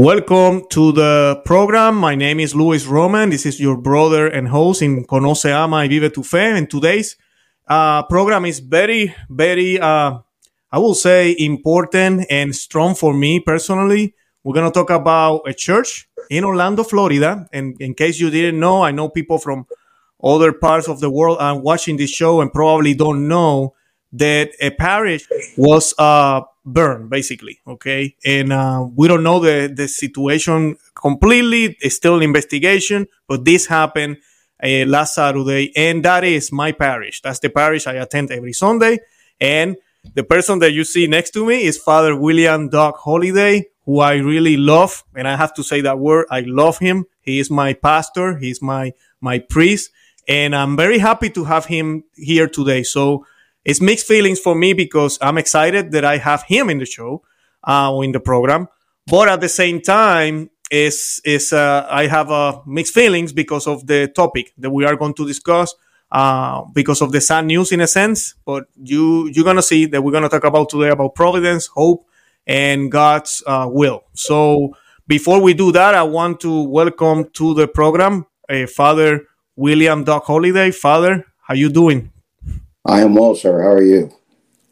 Welcome to the program. My name is Luis Roman. This is your brother and host in Conoce, Ama y Vive tu Fe. And today's uh, program is very, very, uh, I will say, important and strong for me personally. We're going to talk about a church in Orlando, Florida. And in case you didn't know, I know people from other parts of the world are watching this show and probably don't know that a parish was uh, burned, basically. Okay, and uh, we don't know the the situation completely. It's still investigation, but this happened uh, last Saturday, and that is my parish. That's the parish I attend every Sunday, and the person that you see next to me is Father William Doug Holiday, who I really love, and I have to say that word. I love him. He is my pastor. He's my my priest, and I'm very happy to have him here today. So it's mixed feelings for me because I'm excited that I have him in the show, uh, in the program. But at the same time, is is uh, I have uh, mixed feelings because of the topic that we are going to discuss. Uh, because of the sad news in a sense, but you you're gonna see that we're gonna talk about today about providence, hope, and God's uh, will. So before we do that, I want to welcome to the program uh, Father William Doug Holiday. Father, how you doing? I am well, sir. How are you?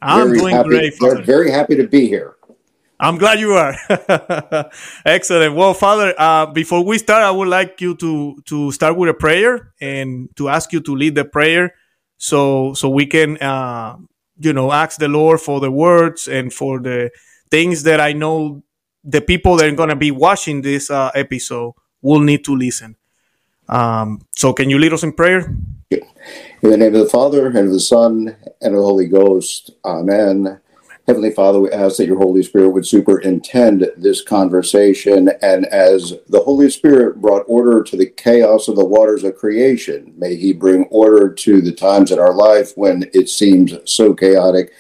I'm very doing happy, great. Very, Father. very happy to be here. I'm glad you are. Excellent. Well, Father, uh, before we start, I would like you to to start with a prayer and to ask you to lead the prayer, so so we can, uh, you know, ask the Lord for the words and for the things that I know the people that are going to be watching this uh, episode will need to listen. Um, so, can you lead us in prayer? In the name of the Father, and of the Son, and of the Holy Ghost. Amen. Heavenly Father, we ask that your Holy Spirit would superintend this conversation, and as the Holy Spirit brought order to the chaos of the waters of creation, may he bring order to the times in our life when it seems so chaotic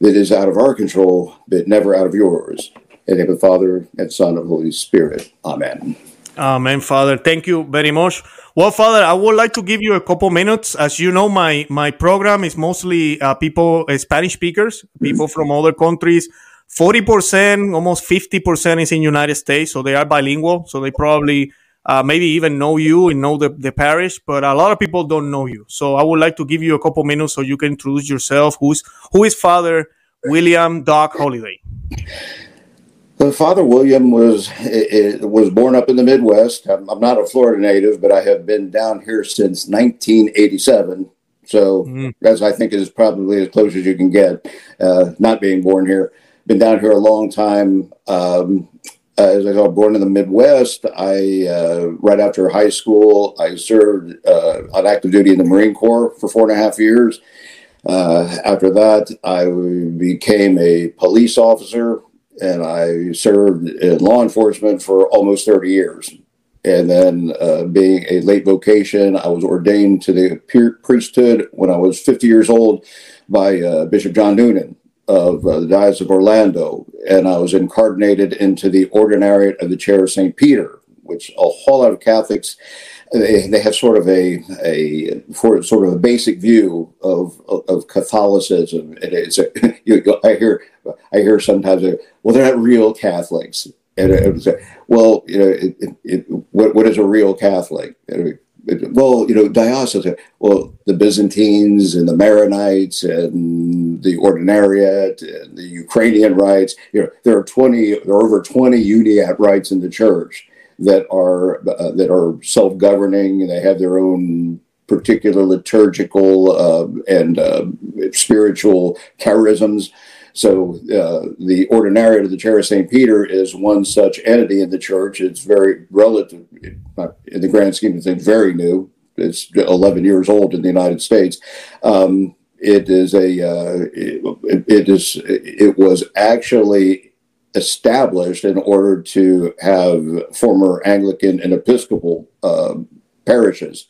that is out of our control, but never out of yours. In the name of the Father, and Son, and Holy Spirit. Amen. Amen, Father. Thank you very much. Well, Father, I would like to give you a couple minutes. As you know, my my program is mostly uh, people, uh, Spanish speakers, people from other countries. Forty percent, almost fifty percent, is in the United States, so they are bilingual. So they probably uh, maybe even know you and know the, the parish, but a lot of people don't know you. So I would like to give you a couple minutes so you can introduce yourself. Who's who is Father William Doc Holiday? Well, Father William was i- i- was born up in the Midwest. I'm, I'm not a Florida native, but I have been down here since 1987. So, Mm. as I think is probably as close as you can get, uh, not being born here. Been down here a long time. Um, as I was born in the Midwest, I uh, right after high school, I served uh, on active duty in the Marine Corps for four and a half years. Uh, after that, I became a police officer and I served in law enforcement for almost 30 years. And then, uh, being a late vocation, I was ordained to the priesthood when I was 50 years old by uh, Bishop John Noonan of uh, the Diocese of Orlando. And I was incardinated into the Ordinariate of the Chair of St. Peter, which a whole lot of Catholics they, they have sort of a a for sort of a basic view of of, Catholicism. And it's a, you, I hear I hear sometimes, uh, well, they're not real Catholics. And it, was, uh, well, you know, it, it, what what is a real Catholic? Well, you know, diocesan. Well, the Byzantines and the Maronites and the Ordinariate and the Ukrainian rites. You know, there are twenty. There are over twenty Uniate rites in the church that are uh, that are self-governing and they have their own particular liturgical uh, and uh, spiritual charisms. So uh, the Ordinariate of the Chair of St. Peter is one such entity in the church. It's very relative, in the grand scheme of things, very new. It's 11 years old in the United States. Um, it is a uh, it, it is it was actually established in order to have former Anglican and Episcopal uh, parishes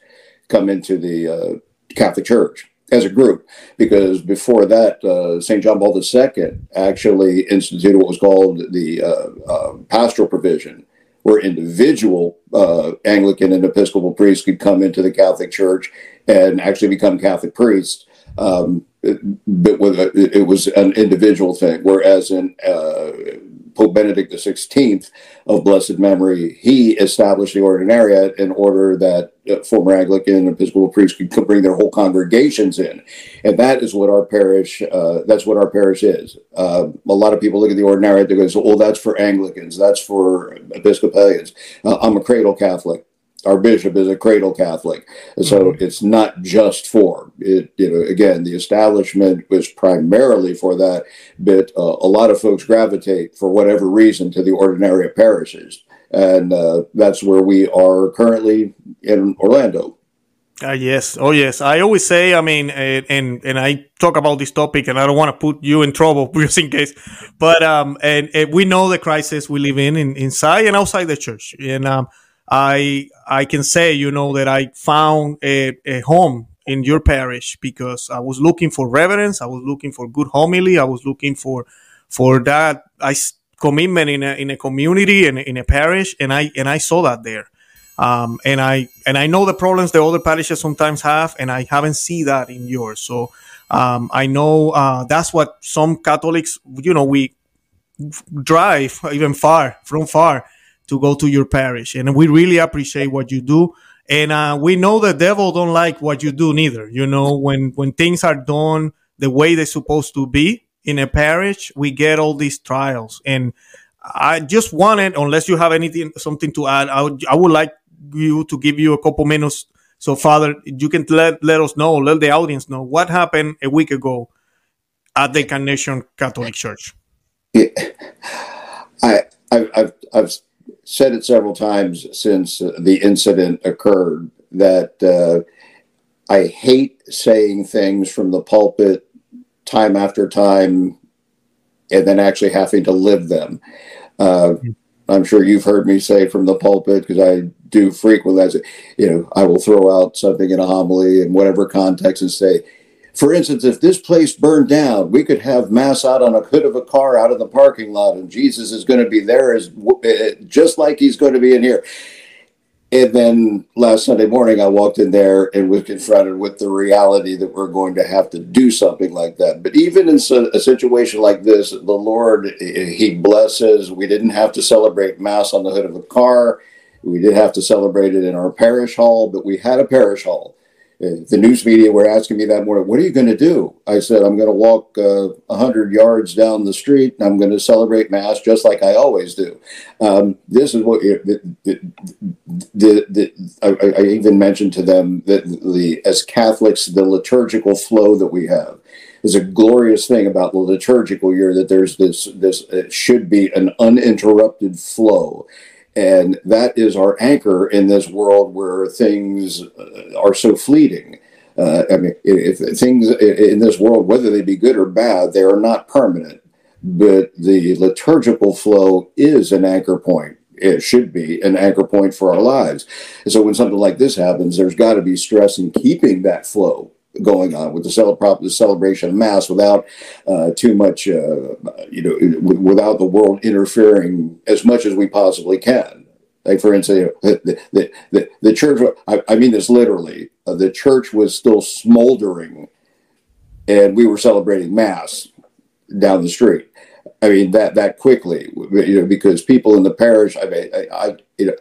come into the uh, Catholic Church as a group, because before that, uh, St. John Paul II actually instituted what was called the uh, uh, pastoral provision, where individual uh, Anglican and Episcopal priests could come into the Catholic Church and actually become Catholic priests. Um, but with it was an individual thing, whereas in Pope Benedict XVI of blessed memory, he established the ordinariate in order that uh, former Anglican Episcopal priests could bring their whole congregations in, and that is what our parish. Uh, that's what our parish is. Uh, a lot of people look at the ordinariate and go, "Well, that's for Anglicans. That's for Episcopalians." Uh, I'm a cradle Catholic our bishop is a cradle Catholic, so mm-hmm. it's not just for it. You know, again, the establishment was primarily for that, but uh, a lot of folks gravitate for whatever reason to the ordinary parishes, and uh, that's where we are currently in Orlando. Uh, yes. Oh, yes. I always say, I mean, and, and, and I talk about this topic and I don't want to put you in trouble just in case, but, um, and, and we know the crisis we live in, in inside and outside the church. And, um, I I can say, you know, that I found a, a home in your parish because I was looking for reverence, I was looking for good homily, I was looking for for that I commitment in a in a community and in a parish, and I and I saw that there. Um, and I and I know the problems the other parishes sometimes have, and I haven't seen that in yours. So um, I know uh, that's what some Catholics, you know, we drive even far from far to go to your parish. And we really appreciate what you do. And uh, we know the devil don't like what you do neither. You know, when when things are done the way they're supposed to be in a parish, we get all these trials. And I just wanted, unless you have anything, something to add, I would, I would like you to give you a couple minutes. So, Father, you can let, let us know, let the audience know what happened a week ago at the Incarnation Catholic Church. Yeah. I, I've, I've said it several times since the incident occurred that uh, I hate saying things from the pulpit time after time and then actually having to live them. Uh, I'm sure you've heard me say from the pulpit because I do frequently. You know, I will throw out something in a homily in whatever context and say, for instance, if this place burned down, we could have mass out on a hood of a car out in the parking lot, and Jesus is going to be there as eh, just like he's going to be in here. And then last Sunday morning, I walked in there and was confronted with the reality that we're going to have to do something like that. But even in a situation like this, the Lord, eh, He blesses. We didn't have to celebrate Mass on the hood of a car. We did have to celebrate it in our parish hall, but we had a parish hall the news media were asking me that morning, what are you going to do? I said, I'm going to walk uh, 100 yards down the street and I'm going to celebrate Mass just like I always do. Um, this is what the, the, the, I, I, even mentioned to them that the as Catholics, the liturgical flow that we have is a glorious thing about the liturgical year that there's this, this, should be an uninterrupted flow and that is our anchor in this world where things uh, are so fleeting. Uh, I mean, if things in this world, whether they be good or bad, they are not permanent. But the liturgical flow is an anchor point. It should be an anchor point for our lives. And so when something like this happens, there's got to be stress in keeping that flow going on with the, the celebration of mass without uh, too much, uh, you know, without the world interfering as much as we possibly can. Like for instance, the the, the, the church. I, I, mean this literally. Uh, the church was still smoldering, and we were celebrating mass down the street. I mean that that quickly, you know, because people in the parish. I mean, I, I you know.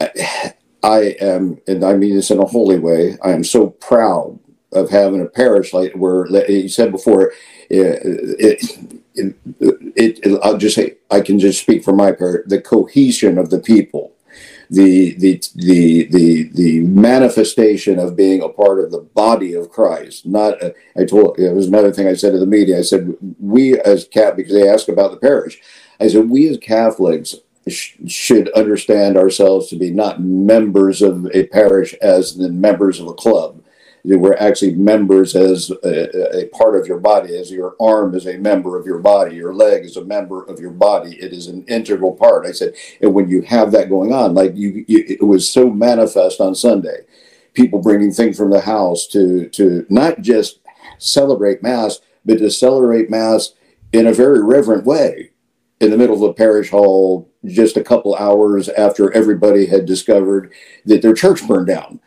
I, I am, and I mean this in a holy way. I am so proud of having a parish like where you said before, it, it, it, it, I'll just say I can just speak for my part. The cohesion of the people, the the the the the manifestation of being a part of the body of Christ. Not uh, I told it was another thing I said to the media. I said we as cat because they asked about the parish. I said we as Catholics should understand ourselves to be not members of a parish as the members of a club we're actually members as a, a, part of your body, as your arm is a member of your body, your leg is a member of your body. It is an integral part. I said, and when you have that going on, like you, you it was so manifest on Sunday, people bringing things from the house to to not just celebrate mass, but to celebrate mass in a very reverent way in the middle of a parish hall just a couple hours after everybody had discovered that their church burned down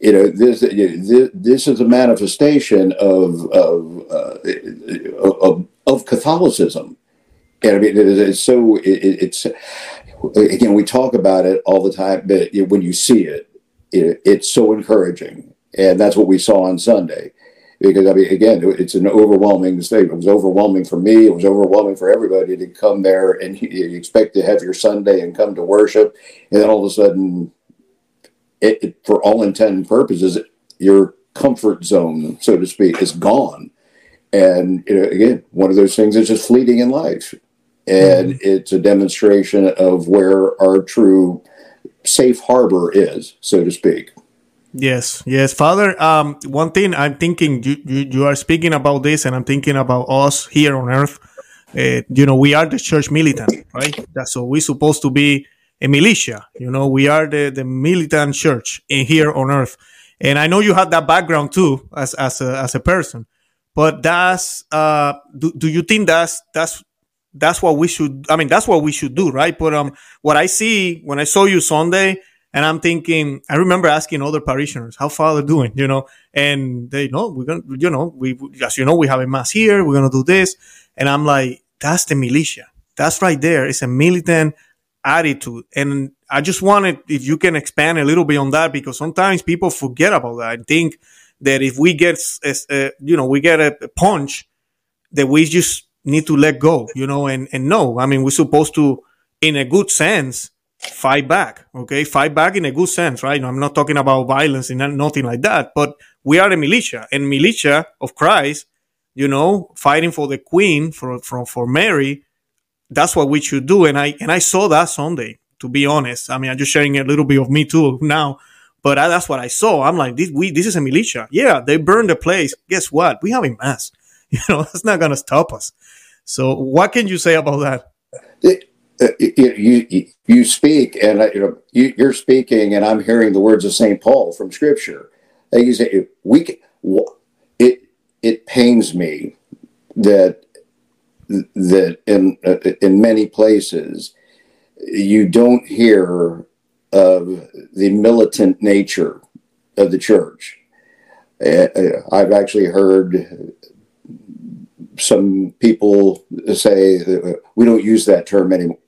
you know this this is a manifestation of of, uh, of, of Catholicism. And I mean, it's so, it, it's, again, we talk about it all the time, but when you see it, it, it's so encouraging. And that's what we saw on Sunday. Because, I mean, again, it's an overwhelming statement. It was overwhelming for me. It was overwhelming for everybody to come there and you expect to have your Sunday and come to worship. And then all of a sudden, it, it, for all intent and purposes, your comfort zone, so to speak, is gone. And you know, again, one of those things is just fleeting in life, and mm-hmm. it's a demonstration of where our true safe harbor is, so to speak. Yes, yes, Father. Um, one thing I'm thinking, you, you, you are speaking about this, and I'm thinking about us here on Earth. Uh, you know, we are the church militant, right? That's so we're supposed to be a militia. You know, we are the, the militant church in here on earth. And I know you have that background too as, as a, as a person, but that's, uh, do, do you think that's, that's, that's what we should, I mean, that's what we should do, right? But, um, what I see when I saw you Sunday and I'm thinking, I remember asking other parishioners, how Father doing, you know, and they know we're going to, you know, we, as you know, we have a mass here. We're going to do this. And I'm like, that's the militia. That's right there. It's a militant attitude. And I just wanted, if you can expand a little bit on that, because sometimes people forget about that. I think that if we get, uh, you know, we get a punch, that we just need to let go, you know, and, and no, I mean, we're supposed to, in a good sense, fight back. Okay. Fight back in a good sense, right? I'm not talking about violence and nothing like that, but we are a militia and militia of Christ, you know, fighting for the queen, for, for, for Mary that's what we should do. And I and I saw that Sunday. To be honest, I mean, I'm just sharing a little bit of me too now, but I, that's what I saw. I'm like, this we this is a militia. Yeah, they burned the place. Guess what? We have a mass. You know, that's not gonna stop us. So, what can you say about that? It, uh, you, you you speak, and you know you, you're speaking, and I'm hearing the words of Saint Paul from Scripture. You say, we it it pains me that that in uh, in many places you don't hear of the militant nature of the church. Uh, uh, I've actually heard some people say that we don't use that term anymore.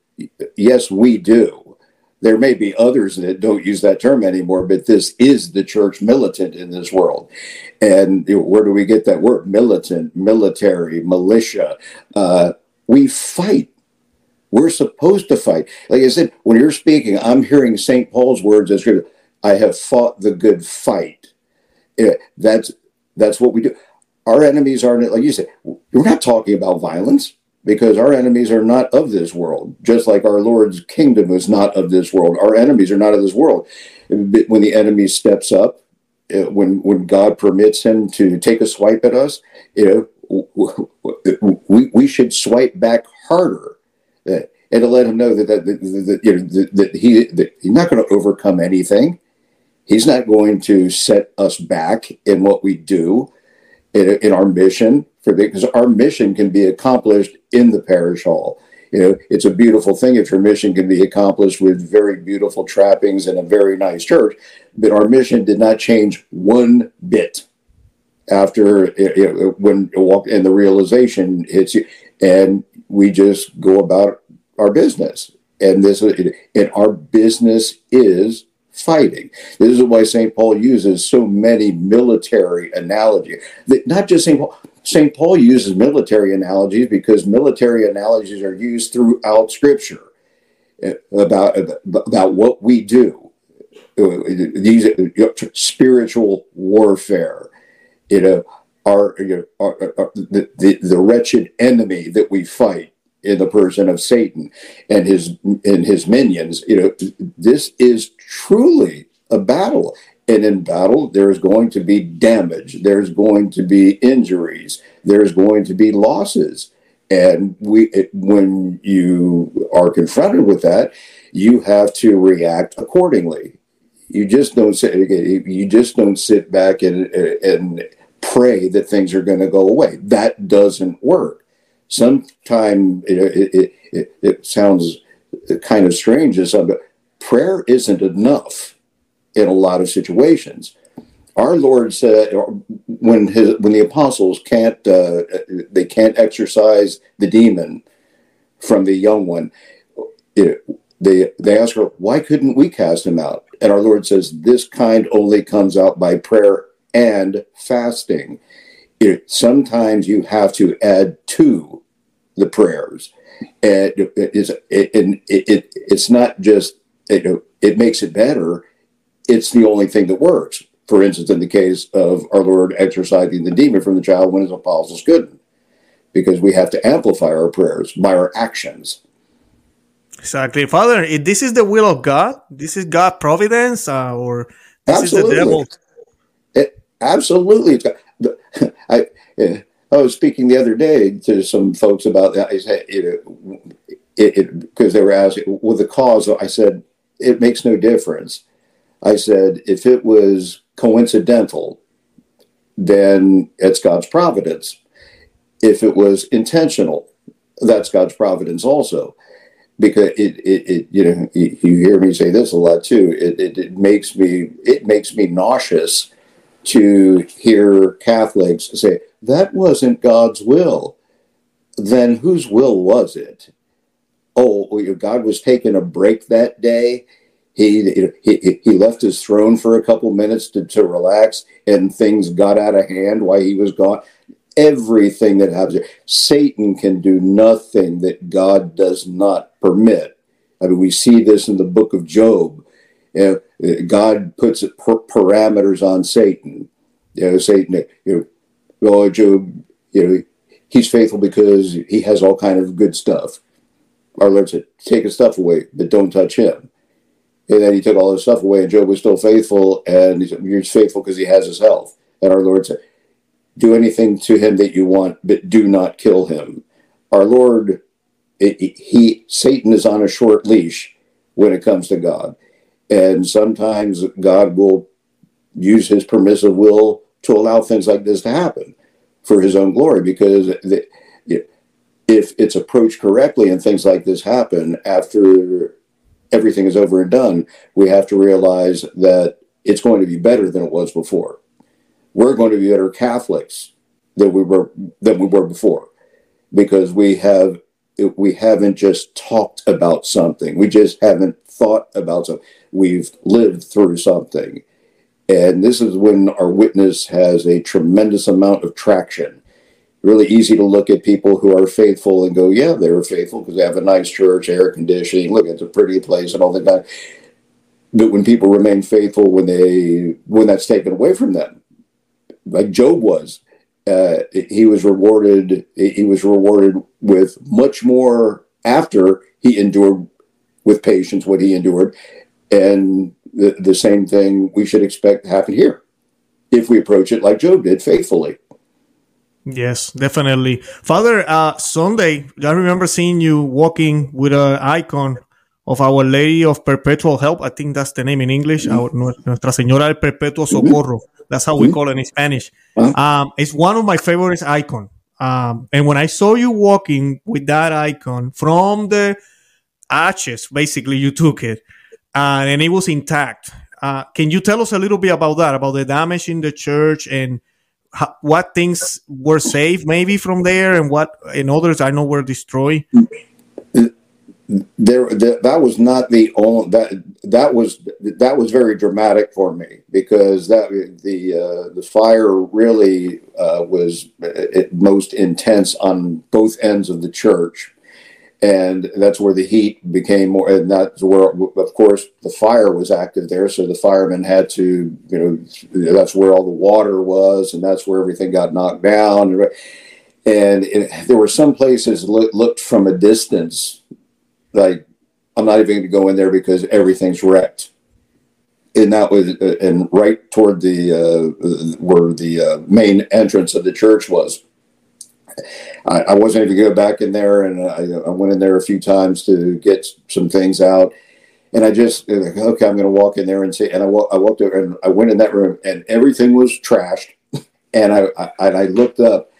Yes, we do. There may be others that don't use that term anymore, but this is the church militant in this world. And where do we get that word? Militant, military, militia. Uh, we fight. We're supposed to fight. Like I said, when you're speaking, I'm hearing St. Paul's words as. I have fought the good fight. That's that's what we do. Our enemies aren't like you said. We're not talking about violence because our enemies are not of this world. Just like our Lord's kingdom is not of this world. Our enemies are not of this world. When the enemy steps up, when when God permits him to take a swipe at us, you know, we, we should swipe back harder, uh, and to let him know that that, that, that you know that, that he that he's not going to overcome anything. He's not going to set us back in what we do, in, in our mission, for because our mission can be accomplished in the parish hall you know, it's a beautiful thing if your mission can be accomplished with very beautiful trappings and a very nice church. But our mission did not change one bit after it, it, when walk and the realization hits you, and we just go about our business. And this and our business is fighting. This is why St. Paul uses so many military analogies. Not just St. Paul, St. Paul uses military analogies because military analogies are used throughout Scripture uh, about, about what we do. Uh, these spiritual warfare, you know, our, you know, the, the wretched enemy that we fight in the person of Satan and his and his minions. You know, this is truly a battle. And in battle, there's going to be damage, there's going to be injuries, there's going to be losses. And we, it, when you are confronted with that, you have to react accordingly. You just don't sit. You just don't sit back and and pray that things are going to go away. That doesn't work. Sometimes it, it, it, it sounds kind of strange as something. Uh, prayer isn't enough in a lot of situations. Our Lord said when his when the apostles can't uh, they can't exorcise the demon from the young one. It, they they ask her, why couldn't we cast him out? And our Lord says, this kind only comes out by prayer and fasting. It, sometimes you have to add to the prayers. And it, it, it, it, it's not just, it, it makes it better. It's the only thing that works. For instance, in the case of our Lord exorcising the demon from the child when his apostles couldn't, because we have to amplify our prayers by our actions. Exactly, Father. If this is the will of God, this is God providence, uh, or this absolutely. is the devil. It, absolutely, I I was speaking the other day to some folks about that. I said it because they were asking, well, the cause. I said it makes no difference. I said if it was coincidental, then it's God's providence. If it was intentional, that's God's providence also. Because it, it, it, you know you hear me say this a lot too. It, it, it makes me it makes me nauseous to hear catholics say that wasn't god's will. Then whose will was it? Oh god was taking a break that day he, he he left his throne for a couple minutes to, to relax and things got out of hand while he was gone everything that happens. Satan can do nothing that God does not permit. I mean, we see this in the book of Job. You know, God puts parameters on Satan. You know, Satan, you know, oh, Job, you know, he's faithful because he has all kind of good stuff. Our Lord said, take his stuff away, but don't touch him. And then he took all his stuff away, and Job was still faithful, and he said, you're faithful because he has his health. And our Lord said, do anything to him that you want, but do not kill him. Our Lord, it, it, he Satan is on a short leash when it comes to God, and sometimes God will use His permissive will to allow things like this to happen for His own glory, because the, if it's approached correctly and things like this happen after everything is over and done, we have to realize that it's going to be better than it was before we're going to be better Catholics than we were than we were before, because we have we haven't just talked about something. We just haven't thought about something. We've lived through something. And this is when our witness has a tremendous amount of traction. Really easy to look at people who are faithful and go, yeah, they were faithful because they have a nice church, air conditioning, look, it's a pretty place and all that. But when people remain faithful when they when that's taken away from them, like Job was. Uh, he was rewarded. He was rewarded with much more after he endured with patience what he endured, and the, the same thing we should expect to happen here if we approach it like Job did, faithfully. Yes, definitely, Father. Uh, Sunday, I remember seeing you walking with an icon of Our Lady of Perpetual Help. I think that's the name in English. Mm-hmm. Our, Nuestra Señora del Perpetuo mm-hmm. Socorro. Mm-hmm. That's how we mm-hmm. call it in Spanish. Um, it's one of my favorite icon. Um, and when I saw you walking with that icon from the ashes, basically you took it, uh, and it was intact. Uh, can you tell us a little bit about that, about the damage in the church and how, what things were saved maybe from there and what and others I know were destroyed? there, that was not the only that that was that was very dramatic for me because that the uh, the fire really uh, was most intense on both ends of the church, and that's where the heat became more. And that's where, of course, the fire was active there, so the firemen had to, you know, that's where all the water was, and that's where everything got knocked down. And it, there were some places looked from a distance like I'm not even going to go in there because everything's wrecked. And that was, uh, and right toward the uh, where the uh, main entrance of the church was. I, I wasn't able to go back in there, and I, I, went in there a few times to get some things out. And I just okay, I'm going to walk in there and see. And I, I walked there, and I went in that room, and everything was trashed. And I, I and I looked up,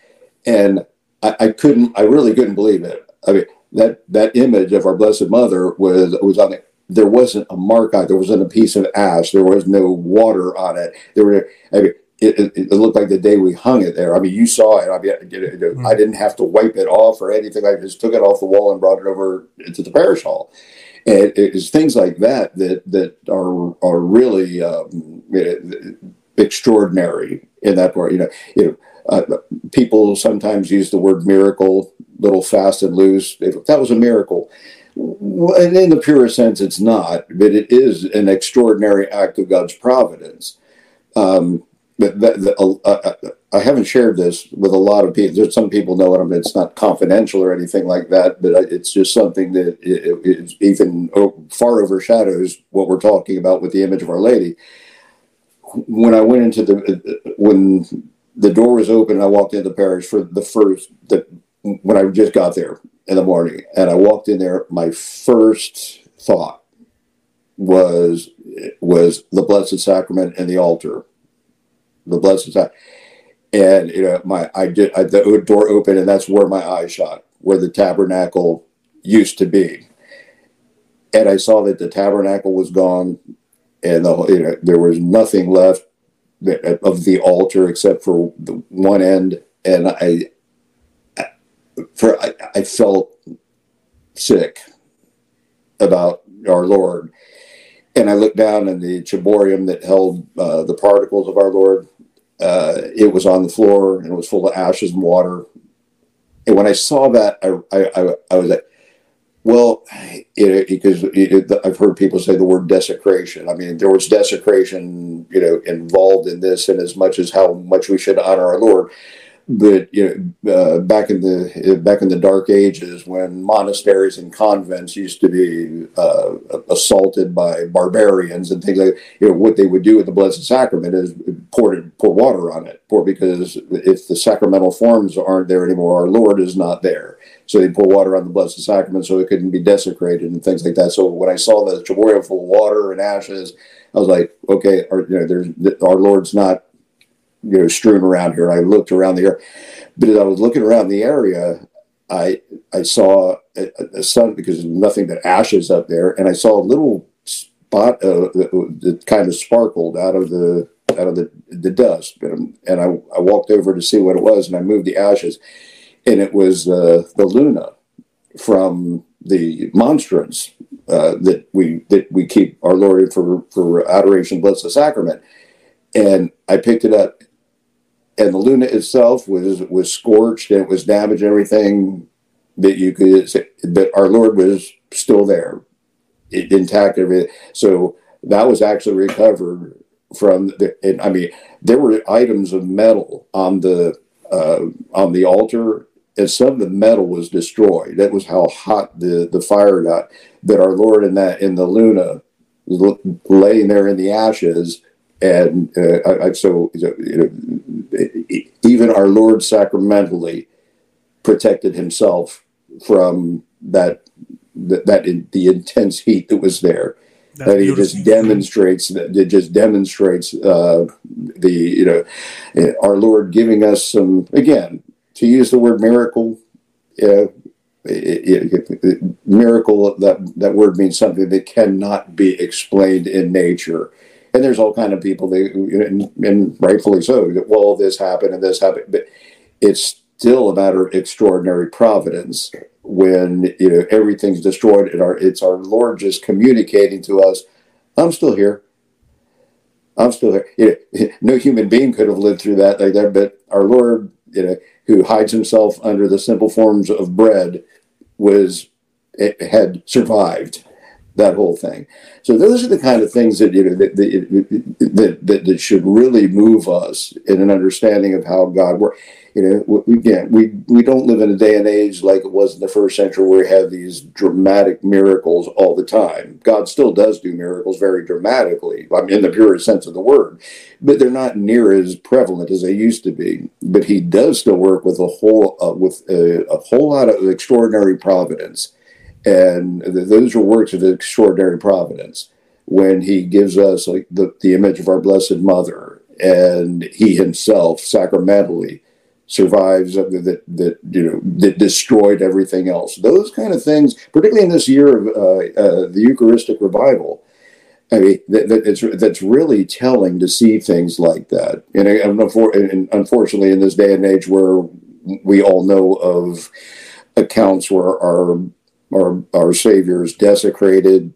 and I, I couldn't, I really couldn't believe it. I mean, that that image of our Blessed Mother was was on it. There wasn't a mark on it. There wasn't a piece of ash. There was no water on it. There were. I mean, it, it, it, looked like the day we hung it there. I mean, you saw it. I mean, mm-hmm. I didn't have to wipe it off or anything. I just took it off the wall and brought it over to the parish hall. And it's things like that that that are are really um, extraordinary in that part. You know, you know, uh, people sometimes use the word miracle, little fast and loose. That was a miracle. And in the purest sense, it's not, but it is an extraordinary act of God's providence. Um, but that, that, uh, uh, I haven't shared this with a lot of people. There's some people know it. I mean, it's not confidential or anything like that, but it's just something that it, it even far overshadows what we're talking about with the image of Our Lady. When I went into the when the door was open, I walked into the parish for the first the when I just got there in the morning, and I walked in there. My first thought was was the Blessed Sacrament and the altar the blessed side. And you know, my I did I, the door opened, and that's where my eye shot, where the tabernacle used to be. And I saw that the tabernacle was gone, and the you know there was nothing left of the altar except for the one end, and I for I, I felt sick about our Lord. And I looked down, and the ciborium that held uh, the particles of our Lord uh, it was on the floor and it was full of ashes and water. And when I saw that, I, I, I was like, well, because I've heard people say the word desecration. I mean, there was desecration, you know, involved in this, and as much as how much we should honor our Lord but you know, uh, back in the back in the dark ages, when monasteries and convents used to be uh, assaulted by barbarians and things like, you know, what they would do with the Blessed Sacrament is pour it, pour water on it, pour because if the sacramental forms aren't there anymore, our Lord is not there. So they pour water on the Blessed Sacrament so it couldn't be desecrated and things like that. So when I saw the ciborium full of water and ashes, I was like, okay, our, you know, there's our Lord's not you know strewn around here. I looked around the area, but as I was looking around the area, I I saw a, a sun because there's nothing but ashes up there, and I saw a little spot uh, that, that kind of sparkled out of the out of the, the dust, and, and I, I walked over to see what it was, and I moved the ashes, and it was uh, the Luna from the monstrance uh, that we that we keep our Lord for for adoration, bless the sacrament, and I picked it up, and the Luna itself was was scorched and it was damaged and everything that you could but our Lord was still there. It intact everything. So that was actually recovered from the and I mean there were items of metal on the uh, on the altar and some of the metal was destroyed. That was how hot the the fire got. That our Lord in that in the Luna laying there in the ashes and uh, I, I, so you know, even our Lord sacramentally protected himself from that that, that in, the intense heat that was there. That's that he just demonstrates that it just demonstrates uh, the you know our Lord giving us some again to use the word miracle. Uh, it, it, it, miracle that that word means something that cannot be explained in nature and there's all kind of people that, and, and rightfully so. That well, this happened and this happened, but it's still a matter of extraordinary providence when you know everything's destroyed and our it's our Lord just communicating to us, "I'm still here. I'm still here." You know, no human being could have lived through that like that, but our Lord, you know, who hides himself under the simple forms of bread, was eh, had survived that whole thing. So those are the kind of things that you know that that, that, that should really move us in an understanding of how God works. You know, again, we we don't live in a day and age like it was in the first century where we have these dramatic miracles all the time. God still does do miracles very dramatically, I mean, in the purest sense of the word, but they're not near as prevalent as they used to be. But He does still work with a whole uh, with a, a whole lot of extraordinary providence and those are works of extraordinary providence when he gives us like the, the image of our blessed mother and he himself sacramentally survives that that you know that destroyed everything else those kind of things particularly in this year of uh, uh, the eucharistic revival I mean, that, that, it's, that's really telling to see things like that. And, and unfortunately, in this day and age where we all know of accounts where our our, our Savior is desecrated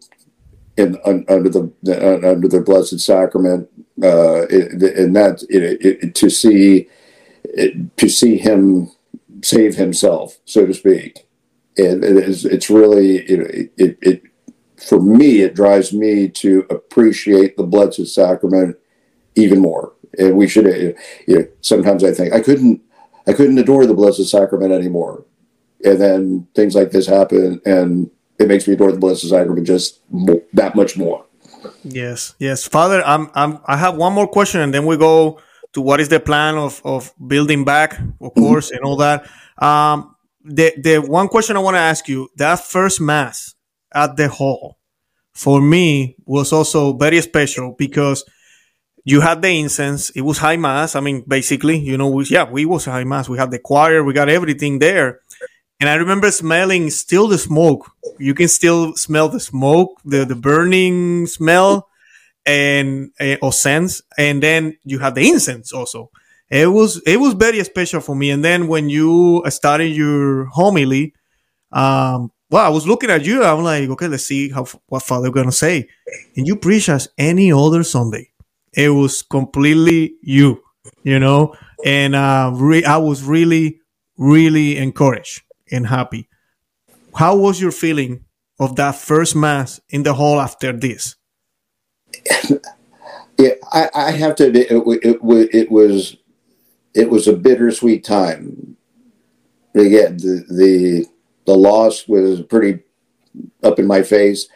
in un, under the uh, under the Blessed Sacrament, uh, and that it, it, to see to see him save himself, so to speak, it is it's really it, it for me it drives me to appreciate the Blessed Sacrament even more, and we should. You know, sometimes I think I couldn't I couldn't adore the Blessed Sacrament anymore and then things like this happen, and it makes me adore the Blessed Sacrament just more, that much more. Yes, yes, Father. I'm, I'm. I have one more question, and then we go to what is the plan of of building back, of mm-hmm. course, and all that. Um, the the one question I want to ask you: that first mass at the hall, for me, was also very special because you had the incense. It was high mass. I mean, basically, you know, we, yeah, we was high mass. We had the choir. We got everything there. And I remember smelling still the smoke. You can still smell the smoke, the, the burning smell and uh, or sense. And then you have the incense also. It was it was very special for me. And then when you started your homily, um, well, I was looking at you. I'm like, okay, let's see how what Father gonna say. And you preach as any other Sunday. It was completely you, you know. And uh, re- I was really, really encouraged and happy. How was your feeling of that first mass in the hall after this? yeah, I, I, have to admit, it, it, it, was it was a bittersweet time. Again, the the the loss was pretty up in my face.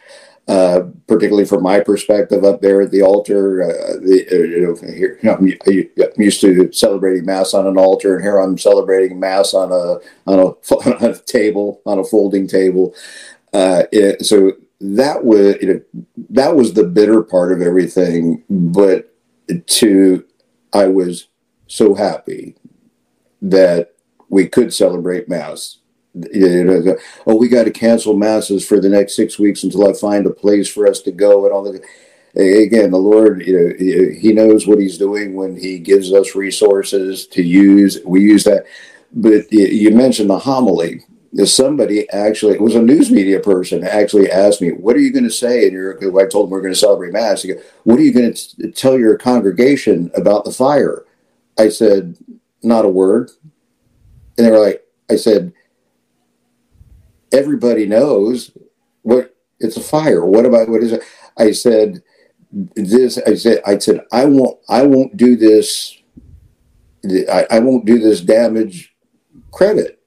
Uh, particularly from my perspective up there at the altar. Uh, the, uh, you know, here I'm, I'm, used to celebrating mass on an altar, and here I'm celebrating mass on a on a, on a table, on a folding table. Uh, it, so that was you know, that was the bitter part of everything. But to I was so happy that we could celebrate mass you know, oh, we got to cancel masses for the next six weeks until I find a place for us to go and all that. Again, the Lord, you know, He knows what He's doing when He gives us resources to use. We use that. But you mentioned the homily. Somebody actually, it was a news media person, actually asked me, "What are you going to say?" And you're, I told them we're going to celebrate mass. He goes, "What are you going to tell your congregation about the fire?" I said, "Not a word." And they were like, "I said." Everybody knows what it's a fire. What about what is it? I said this. I said I said I won't. I won't do this. I, I won't do this damage credit.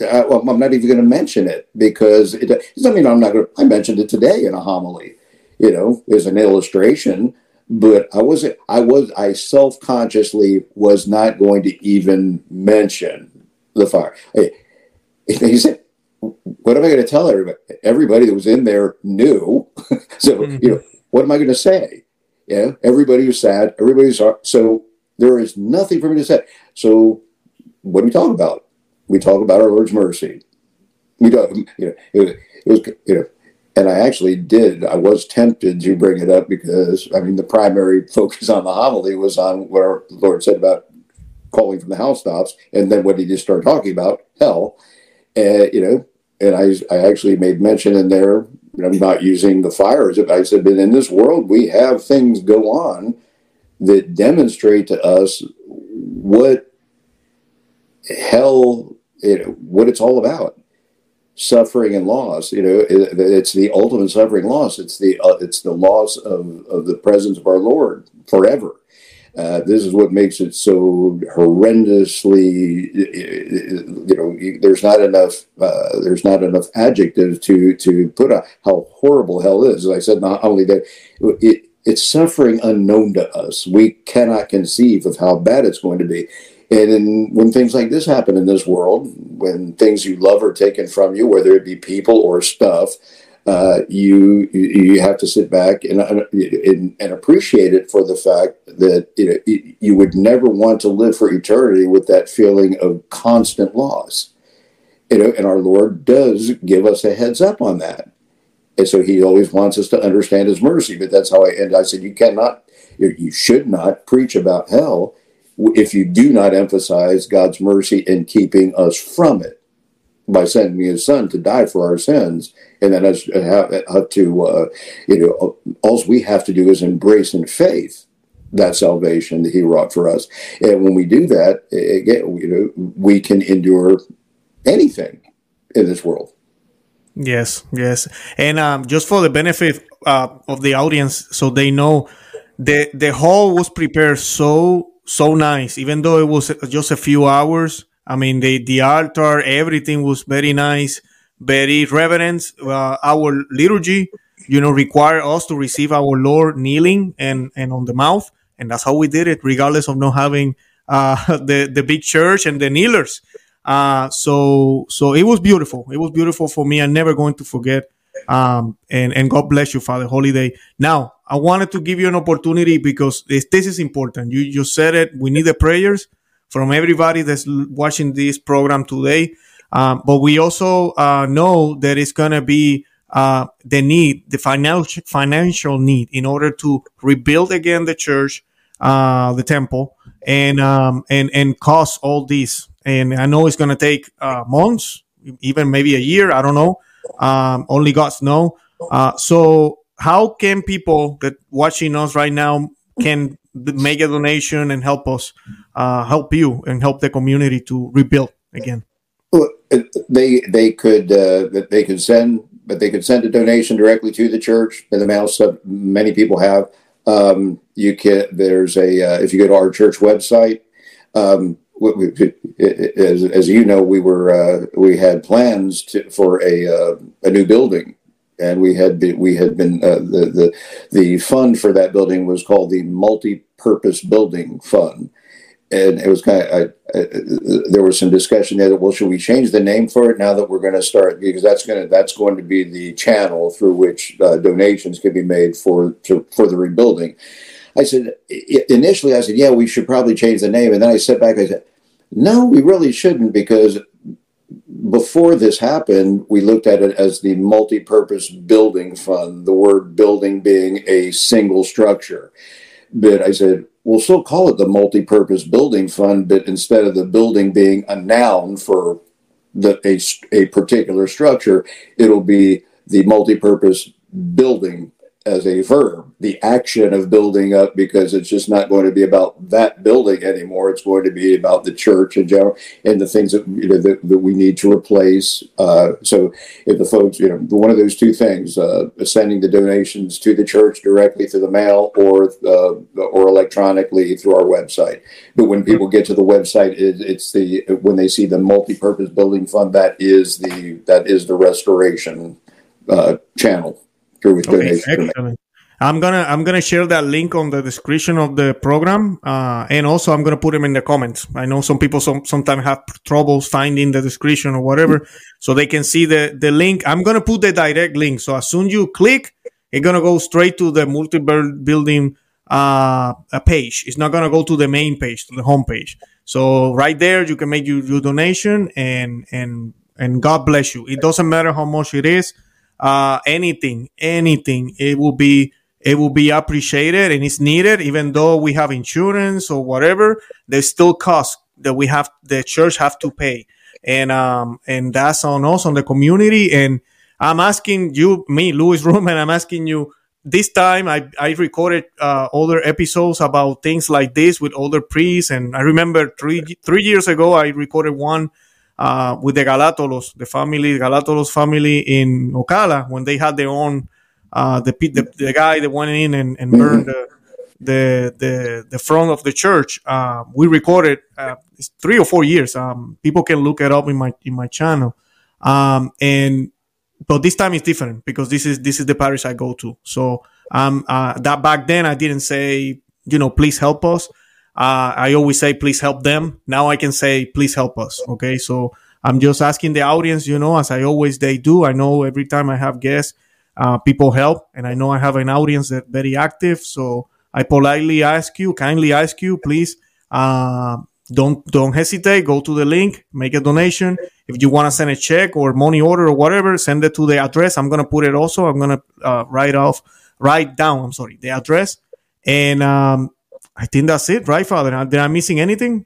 I, am not even going to mention it because it doesn't mean I'm not going. to I mentioned it today in a homily. You know, as an illustration, but I wasn't. I was. I self consciously was not going to even mention the fire. He said, what am I going to tell everybody? Everybody that was in there knew. so, mm-hmm. you know, what am I going to say? Yeah, everybody was sad. Everybody's so there is nothing for me to say. So, what do we talk about? We talk about our Lord's mercy. We don't, you know, it, it was, you know, and I actually did. I was tempted to bring it up because I mean the primary focus on the homily was on what our Lord said about calling from the housetops, and then what he just started talking about hell and you know, and I I actually made mention in there. I'm not using the fires. But I said, but in this world, we have things go on that demonstrate to us what hell, you know, what it's all about. Suffering and loss. You know, it, it's the ultimate suffering loss. It's the uh, it's the loss of of the presence of our Lord forever. Uh, this is what makes it so horrendously, you know, there's not enough, uh, there's not enough adjectives to to put on how horrible hell is. As I said, not only that, it, it's suffering unknown to us. We cannot conceive of how bad it's going to be. And in, when things like this happen in this world, when things you love are taken from you, whether it be people or stuff, uh, you you have to sit back and, and, and appreciate it for the fact that you know you would never want to live for eternity with that feeling of constant loss. You know, and our Lord does give us a heads up on that. And so he always wants us to understand his mercy. But that's how I end. I said, you cannot, you should not preach about hell if you do not emphasize God's mercy in keeping us from it by sending his son to die for our sins. And then us have, have to, uh, you know, all we have to do is embrace in faith that salvation that he wrought for us. And when we do that, again, you know, we can endure anything in this world. Yes, yes. And um, just for the benefit uh, of the audience, so they know, the the hall was prepared so so nice, even though it was just a few hours. I mean, the the altar, everything was very nice, very reverent. Uh, our liturgy, you know, require us to receive our Lord kneeling and and on the mouth, and that's how we did it, regardless of not having uh, the the big church and the kneelers. Uh, so so it was beautiful. It was beautiful for me. I'm never going to forget. Um, and and God bless you, Father Holiday. Now I wanted to give you an opportunity because this, this is important. You you said it. We need the prayers from everybody that's watching this program today. Um, but we also uh, know that it's going to be uh, the need, the financial financial need, in order to rebuild again the church, uh, the temple, and um, and and cost all this and I know it's going to take uh, months, even maybe a year. I don't know. Um, only God's know. Uh, so, how can people that watching us right now can make a donation and help us, uh, help you, and help the community to rebuild again? They they could uh, they could send, but they could send a donation directly to the church in the mail. So many people have. Um, you can. There's a uh, if you go to our church website. Um, as, as you know, we were uh, we had plans to, for a uh, a new building, and we had been, we had been uh, the the the fund for that building was called the multi-purpose building fund, and it was kind of I, I, there was some discussion there that well should we change the name for it now that we're going to start because that's going to that's going to be the channel through which uh, donations can be made for to, for the rebuilding I said, initially, I said, yeah, we should probably change the name. And then I sat back, I said, no, we really shouldn't because before this happened, we looked at it as the multi purpose building fund, the word building being a single structure. But I said, we'll still call it the multi purpose building fund, but instead of the building being a noun for the, a, a particular structure, it'll be the multi purpose building as a verb, the action of building up, because it's just not going to be about that building anymore. It's going to be about the church in general and the things that you know that, that we need to replace. Uh, so, if the folks, you know, one of those two things, uh, sending the donations to the church directly through the mail or uh, or electronically through our website. But when people get to the website, it, it's the when they see the multi-purpose building fund, that is the that is the restoration uh, channel through okay, Excellent. I'm gonna I'm gonna share that link on the description of the program, uh, and also I'm gonna put them in the comments. I know some people some sometimes have troubles finding the description or whatever, so they can see the the link. I'm gonna put the direct link, so as soon you click, it's gonna go straight to the multi building uh, a page. It's not gonna go to the main page, to the home page. So right there, you can make your, your donation, and and and God bless you. It doesn't matter how much it is uh, anything, anything, it will be it will be appreciated and it's needed. Even though we have insurance or whatever, there's still costs that we have the church have to pay, and um and that's on us on the community. And I'm asking you, me, Luis Roman, I'm asking you. This time, I, I recorded uh, other episodes about things like this with other priests, and I remember three three years ago I recorded one uh, with the Galatolos, the family, Galatolos family in Ocala, when they had their own, uh, the, the, the guy that went in and, and burned the, the, the, the front of the church. Uh, we recorded uh, three or four years. Um, people can look it up in my in my channel. Um, and but this time is different because this is this is the parish I go to. So um, uh, that back then I didn't say you know please help us. Uh, I always say, please help them. Now I can say, please help us. Okay. So I'm just asking the audience, you know, as I always they do. I know every time I have guests, uh, people help, and I know I have an audience that very active. So I politely ask you, kindly ask you, please, uh, don't don't hesitate. Go to the link, make a donation. If you want to send a check or money order or whatever, send it to the address. I'm gonna put it also. I'm gonna uh, write off, write down. I'm sorry, the address, and um, I think that's it, right, Father? Did I missing anything?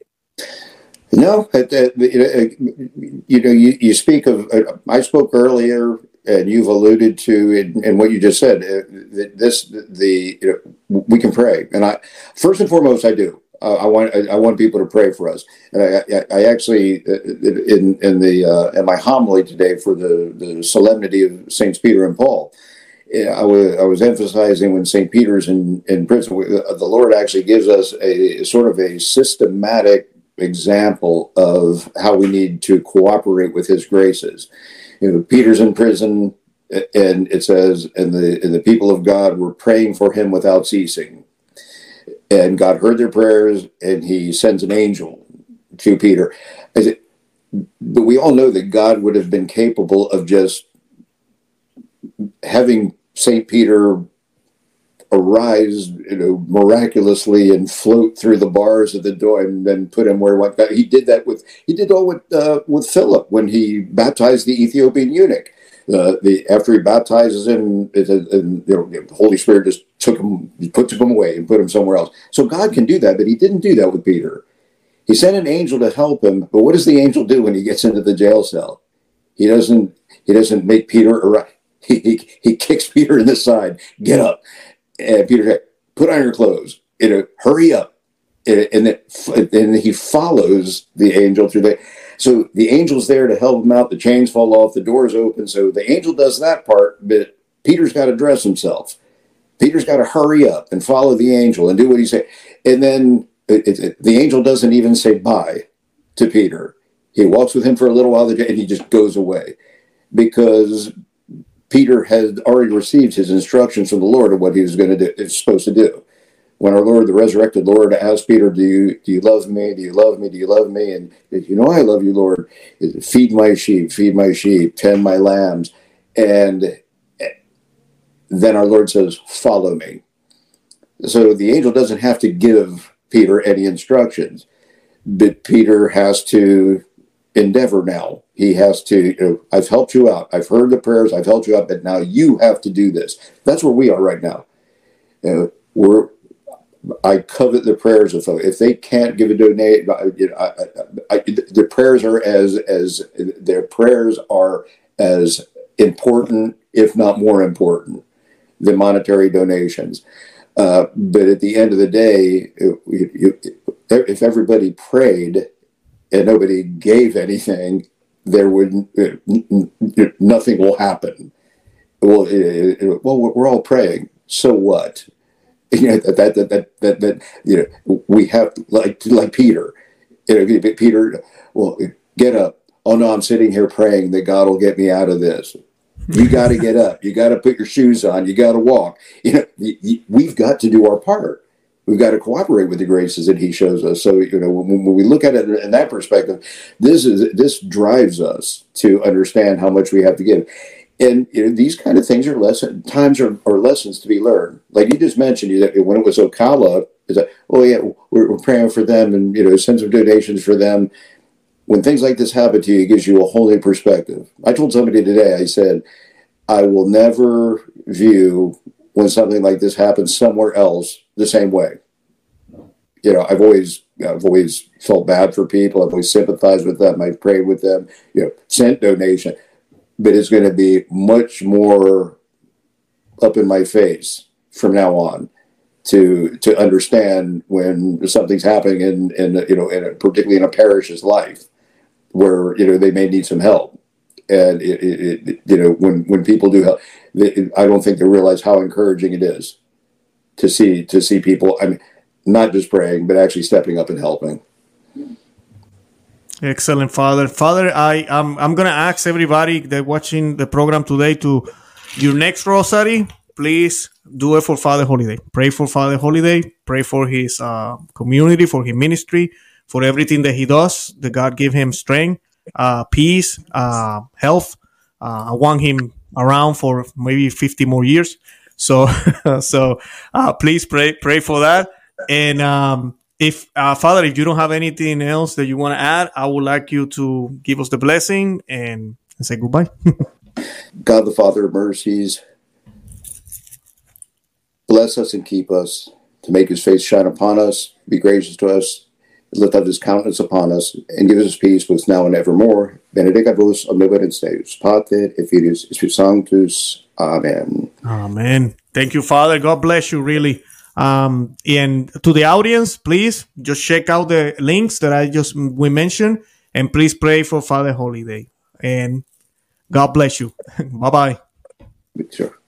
No, you know, you, speak of. Uh, I spoke earlier, and you've alluded to in, what you just said. Uh, this the you know, we can pray, and I first and foremost I do. Uh, I want I want people to pray for us. And I, I, actually in in the uh, in my homily today for the the solemnity of Saints Peter and Paul. I was, I was emphasizing when St. Peter's in, in prison, uh, the Lord actually gives us a sort of a systematic example of how we need to cooperate with his graces. You know, Peter's in prison, and it says, and the, and the people of God were praying for him without ceasing and God heard their prayers, and He sends an angel to Peter. but we all know that God would have been capable of just having Saint Peter arise, you know, miraculously and float through the bars of the door and then put him where he went. He did that with he did all with uh, with Philip when he baptized the Ethiopian eunuch. Uh, the after he baptizes him, it, and, you know, the Holy Spirit just took him, put him away and put him somewhere else. So God can do that, but He didn't do that with Peter. He sent an angel to help him, but what does the angel do when he gets into the jail cell? He doesn't. He doesn't make Peter. Ar- he, he kicks Peter in the side. Get up, and Peter put on your clothes. Know, hurry up, and then and he follows the angel through the so the angel's there to help him out. The chains fall off, the doors open. So the angel does that part, but Peter's got to dress himself. Peter's got to hurry up and follow the angel and do what he said. And then it, it, the angel doesn't even say bye to Peter. He walks with him for a little while and he just goes away because Peter had already received his instructions from the Lord of what he was going to do, is supposed to do when our Lord, the resurrected Lord, asked Peter, "Do you do you love me? Do you love me? Do you love me?" And you know, I love you, Lord. Feed my sheep, feed my sheep, tend my lambs, and eh, then our Lord says, "Follow me." So the angel doesn't have to give Peter any instructions, but Peter has to endeavor now. He has to, you know, I've helped you out. I've heard the prayers. I've helped you out, but now you have to do this. That's where we are right now. You know, we're I covet the prayers of folks. If they can't give a donate, you know, I, I, I, the prayers are as as their prayers are as important, if not more important, than monetary donations. Uh, but at the end of the day, if everybody prayed and nobody gave anything, there would uh, nothing will happen. Well, uh, uh, well, we're all praying. So what? you know, that, that, that, that, that, you know, we have like, like Peter, you know, Peter, well, get up. Oh no, I'm sitting here praying that God will get me out of this. You got to get up. You got to put your shoes on. You got to walk. You know, we've got to do our part. We've got to cooperate with the graces that He shows us. So you know, when, when we look at it in that perspective, this is this drives us to understand how much we have to give and you know, these kind of things are lesson times are, are lessons to be learned. Like you just mentioned, you that when it was Ocala, is that oh yeah, we're, we're, praying for them and you know send some donations for them. When things like this happen to you, it gives you a whole new perspective. I told somebody today, I said, I will never view when something like this happens somewhere else the same way. You know, I've always I've always felt bad for people. I've always sympathized with them. I've prayed with them. You know, sent donation but it's going to be much more up in my face from now on to to understand when something's happening in in you know in a, particularly in a parish's life where you know they may need some help and it, it, it you know when when people do help they, I don't think they realize how encouraging it is to see to see people I mean not just praying but actually stepping up and helping. Excellent, Father. Father, I I'm, I'm gonna ask everybody that watching the program today to your next rosary. Please do it for Father Holiday. Pray for Father Holiday. Pray for his uh, community, for his ministry, for everything that he does. That God give him strength, uh, peace, uh, health. Uh, I want him around for maybe 50 more years. So, so uh, please pray pray for that. And um, if uh, Father, if you don't have anything else that you want to add, I would like you to give us the blessing and, and say goodbye. God, the Father of mercies, bless us and keep us, to make his face shine upon us, be gracious to us, lift up his countenance upon us, and give us peace both now and evermore. Benedicat vos omnipotens Deus, Pater, et Filius, Sanctus. Amen. Amen. Thank you, Father. God bless you, really. Um, and to the audience, please just check out the links that I just we mentioned, and please pray for Father Holiday. And God bless you. bye bye. Sure.